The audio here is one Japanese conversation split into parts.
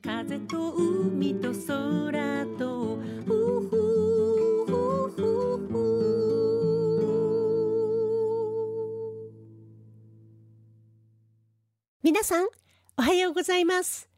風と海と空と皆さんおはようございます。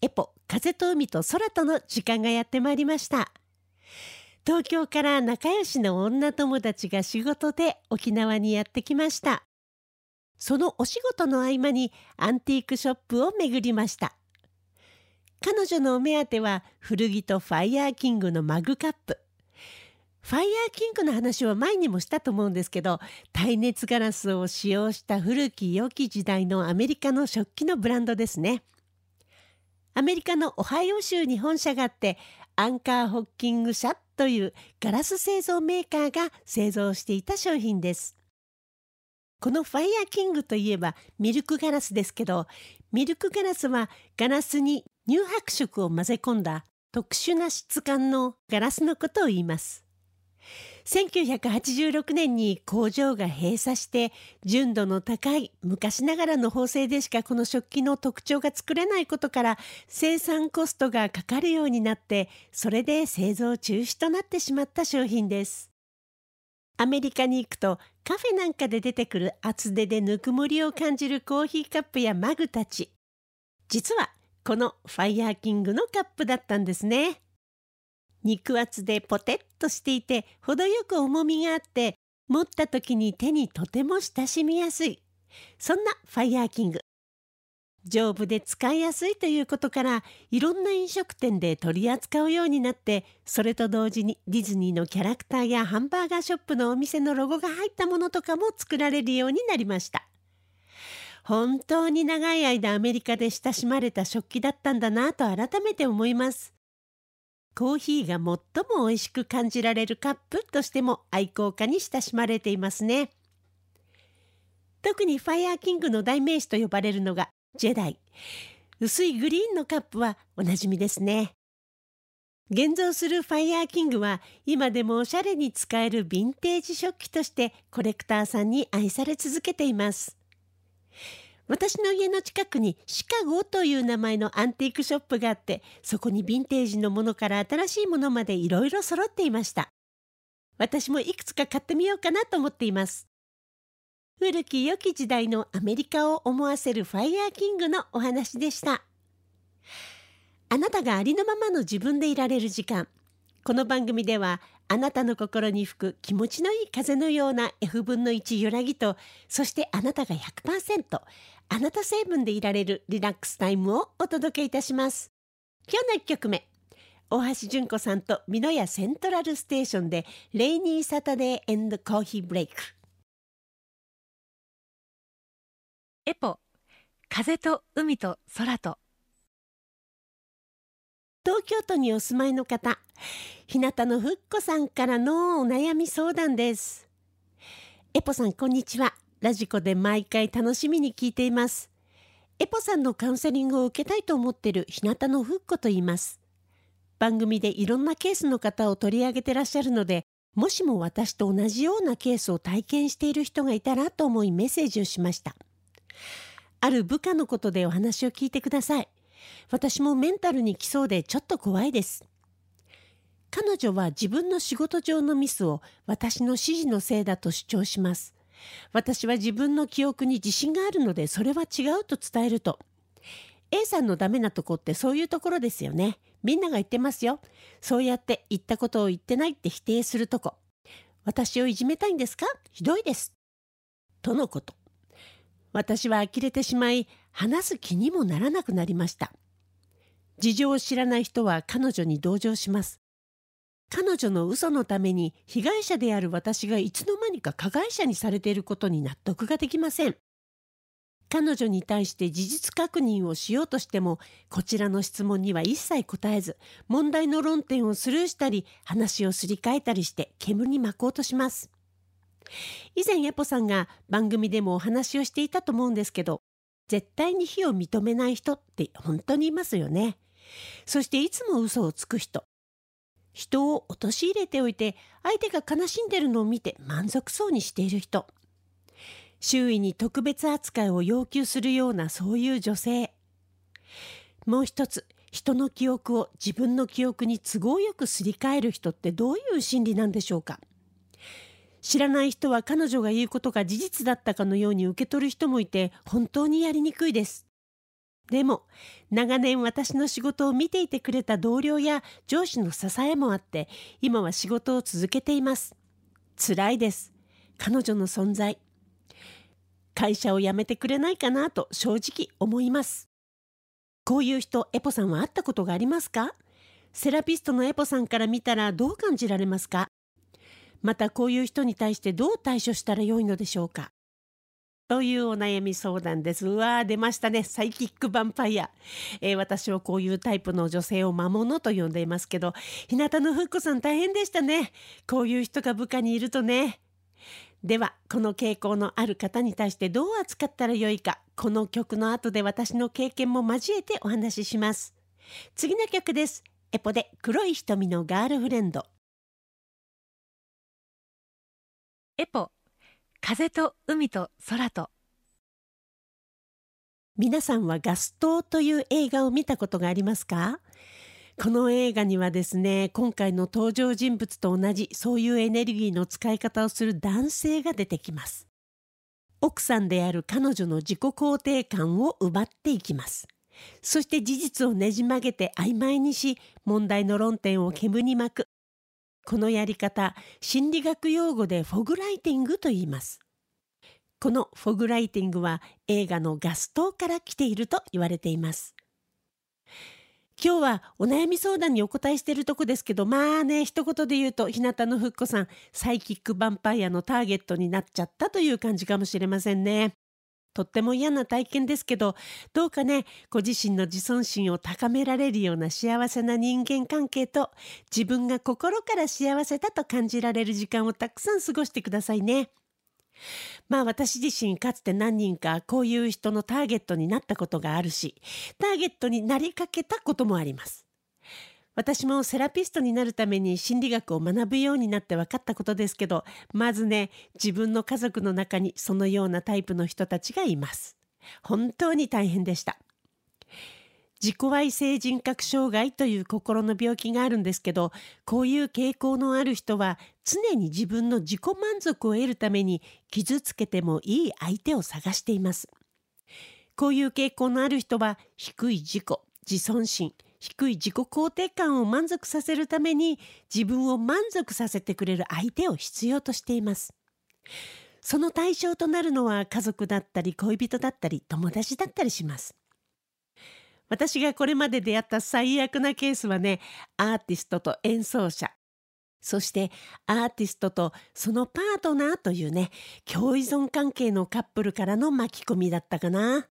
エポ風と海と空との時間がやってまいりました。東京から仲良しの女友達が仕事で沖縄にやってきました。そのお仕事の合間にアンティークショップを巡りました。彼女のお目当ては古着とファイヤーキングのマグカップ。ファイヤーキングの話は前にもしたと思うんですけど耐熱ガラスを使用した古き良き時代のアメリカの食器のブランドですね。アメリカのオハイオ州に本社があってアンカーホッキング社というガラス製造メーカーが製造していた商品です。このファイヤーキングといえばミルクガラスですけどミルクガラスはガラスに乳白色を混ぜ込んだ特殊な質感のガラスのことを言います。1986年に工場が閉鎖して純度の高い昔ながらの縫製でしかこの食器の特徴が作れないことから生産コストがかかるようになってそれで製造中止となってしまった商品です。アメリカに行くとカフェなんかで出てくる厚手でぬくもりを感じるコーヒーカップやマグたち。実はこのファイヤーキングのカップだったんですね。肉厚でポテッとしていて程よく重みがあって持った時に手にとても親しみやすい。そんなファイヤーキング。丈夫で使いやすいということからいろんな飲食店で取り扱うようになってそれと同時にディズニーのキャラクターやハンバーガーショップのお店のロゴが入ったものとかも作られるようになりました。本当に長い間アメリカで親しまれた食器だったんだなと改めて思います。コーヒーが最も美味しく感じられるカップとしても愛好家に親しまれていますね。特にファイヤーキングの代名詞と呼ばれるのがジェダイ。薄いグリーンのカップはおなじみですね。現存するファイヤーキングは今でもおしゃれに使えるヴィンテージ食器としてコレクターさんに愛され続けています。私の家の近くにシカゴという名前のアンティークショップがあってそこにヴィンテージのものから新しいものまでいろいろ揃っていました。私もいくつか買ってみようかなと思っています。古き良き時代のアメリカを思わせるファイヤーキングのお話でした。あなたがありのままの自分でいられる時間この番組ではあなたの心に吹く気持ちのいい風のような F 分の1揺らぎとそしてあなたが100%あなた成分でいられるリラックスタイムをお届けいたします。今日の1曲目大橋純子さんと美濃屋セントラルステーションでレイニーサタデーエンドコーヒーブレイク。エポ風と海と空と。東京都にお住まいの方日向のふっこさんからのお悩み相談です。エポさんこんにちは。ラジコで毎回楽しみに聞いています。エポさんのカウンセリングを受けたいと思っている日向のふっこと言います。番組でいろんなケースの方を取り上げてらっしゃるのでもしも私と同じようなケースを体験している人がいたらと思いメッセージをしました。ある部下のことでお話を聞いてください。私もメンタルに来そうでちょっと怖いです彼女は自分の仕事上のミスを私の指示のせいだと主張します。私は自分の記憶に自信があるのでそれは違うと伝えると A さんのダメなとこってそういうところですよね。みんなが言ってますよ。そうやって言ったことを言ってないって否定するとこ。私をいじめたいんですか？ひどいです。とのこと。私は呆れてしまい話す気にもならなくなりました。事情を知らない人は彼女に同情します。彼女の嘘のために被害者である私がいつの間にか加害者にされていることに納得ができません。彼女に対して事実確認をしようとしてもこちらの質問には一切答えず問題の論点をスルーしたり話をすり替えたりして煙に巻こうとします。以前エポさんが番組でもお話をしていたと思うんですけど絶対に非を認めない人って本当にいますよね。そしていつも嘘をつく人。人を陥れておいて相手が悲しんでるのを見て満足そうにしている人。周囲に特別扱いを要求するようなそういう女性。もう一つ人の記憶を自分の記憶に都合よくすり替える人ってどういう心理なんでしょうか。知らない人は彼女が言うことが事実だったかのように受け取る人もいて本当にやりにくいです。でも長年私の仕事を見ていてくれた同僚や上司の支えもあって今は仕事を続けています。辛いです。彼女の存在。会社を辞めてくれないかなと正直思います。こういう人、エポさんは会ったことがありますか？セラピストのエポさんから見たらどう感じられますか？またこういう人に対してどう対処したらよいのでしょうか？というお悩み相談です。うわー、出ましたね。サイキックヴァンパイア。えー、私はこういうタイプの女性を魔物と呼んでいますけど、日向のふっこさん大変でしたね。こういう人が部下にいるとね。では、この傾向のある方に対してどう扱ったらよいか、この曲の後で私の経験も交えてお話しします。次の曲です。エポで黒い瞳のガールフレンド。エポ風と海と空と。皆さんはガストという映画を見たことがありますか？この映画にはですね今回の登場人物と同じそういうエネルギーの使い方をする男性が出てきます。奥さんである彼女の自己肯定感を奪っていきます。そして事実をねじ曲げて曖昧にし問題の論点を煙に巻くこのやり方、心理学用語でフォグライティングと言います。このフォグライティングは映画のガストから来ていると言われています。今日はお悩み相談にお答えしているとこですけど、まあね、一言で言うと、日向のふっこさん、サイキックヴァンパイアのターゲットになっちゃったという感じかもしれませんね。とっても嫌な体験ですけどどうかねご自身の自尊心を高められるような幸せな人間関係と自分が心から幸せだと感じられる時間をたくさん過ごしてくださいね。まあ私自身かつて何人かこういう人のターゲットになったことがあるしターゲットになりかけたこともあります。私もセラピストになるために心理学を学ぶようになって分かったことですけどまずね自分の家族の中にそのようなタイプの人たちがいます。本当に大変でした。自己愛性人格障害という心の病気があるんですけどこういう傾向のある人は常に自分の自己満足を得るために傷つけてもいい相手を探しています。こういう傾向のある人は低い自己自尊心。低い自己肯定感を満足させるために自分を満足させてくれる相手を必要としています。その対象となるのは家族だったり恋人だったり友達だったりします。私がこれまで出会った最悪なケースはね、アーティストと演奏者、そしてアーティストとそのパートナーというね、共依存関係のカップルからの巻き込みだったかな。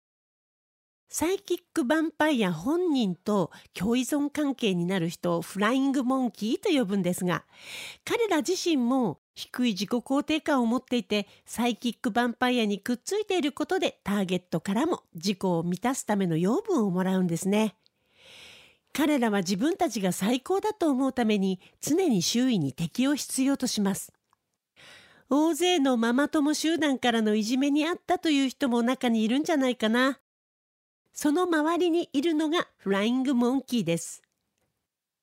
サイキックヴァンパイア本人と共依存関係になる人をフライングモンキーと呼ぶんですが彼ら自身も低い自己肯定感を持っていてサイキックヴァンパイアにくっついていることでターゲットからも自己を満たすための養分をもらうんですね。彼らは自分たちが最高だと思うために常に周囲に敵を必要とします。大勢のママ友集団からのいじめにあったという人も中にいるんじゃないかな。その周りにいるのがフライングモンキーです。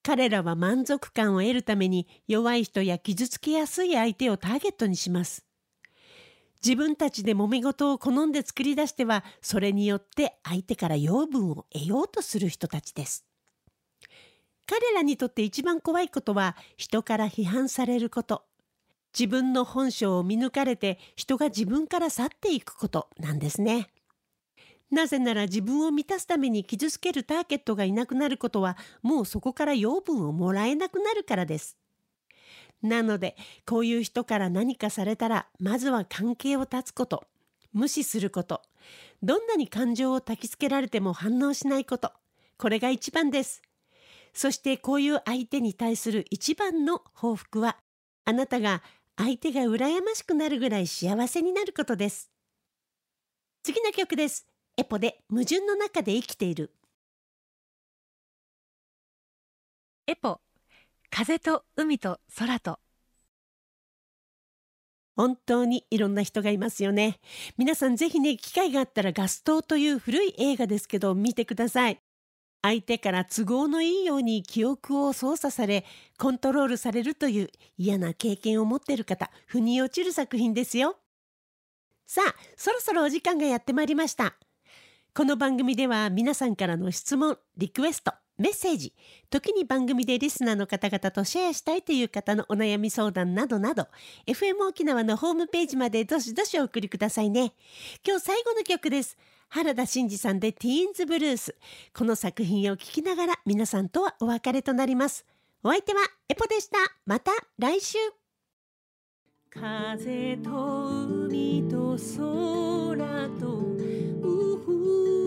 彼らは満足感を得るために弱い人や傷つけやすい相手をターゲットにします。自分たちで揉め事を好んで作り出してはそれによって相手から養分を得ようとする人たちです。彼らにとって一番怖いことは人から批判されること。自分の本性を見抜かれて人が自分から去っていくことなんですね。なぜなら自分を満たすために傷つけるターゲットがいなくなることはもうそこから養分をもらえなくなるからです。なのでこういう人から何かされたらまずは関係を断つこと無視することどんなに感情を焚きつけられても反応しないことこれが一番です。そしてこういう相手に対する一番の報復はあなたが相手が羨ましくなるぐらい幸せになることです。次の曲です。エポで矛盾の中で生きている。エポ風と海と空と。本当にいろんな人がいますよね。皆さんぜひね機会があったらガストという古い映画ですけど見てください。相手から都合のいいように記憶を操作されコントロールされるという嫌な経験を持っている方腑に落ちる作品ですよ。さあそろそろお時間がやってまいりましたこの番組では皆さんからの質問リクエストメッセージ時に番組でリスナーの方々とシェアしたいという方のお悩み相談などなど FM 沖縄のホームページまでどしどしお送りくださいね。今日最後の曲です。原田真二さんでティーンズブルースこの作品を聴きながら皆さんとはお別れとなります。お相手はエポでした。また来週。風と海と空とうふ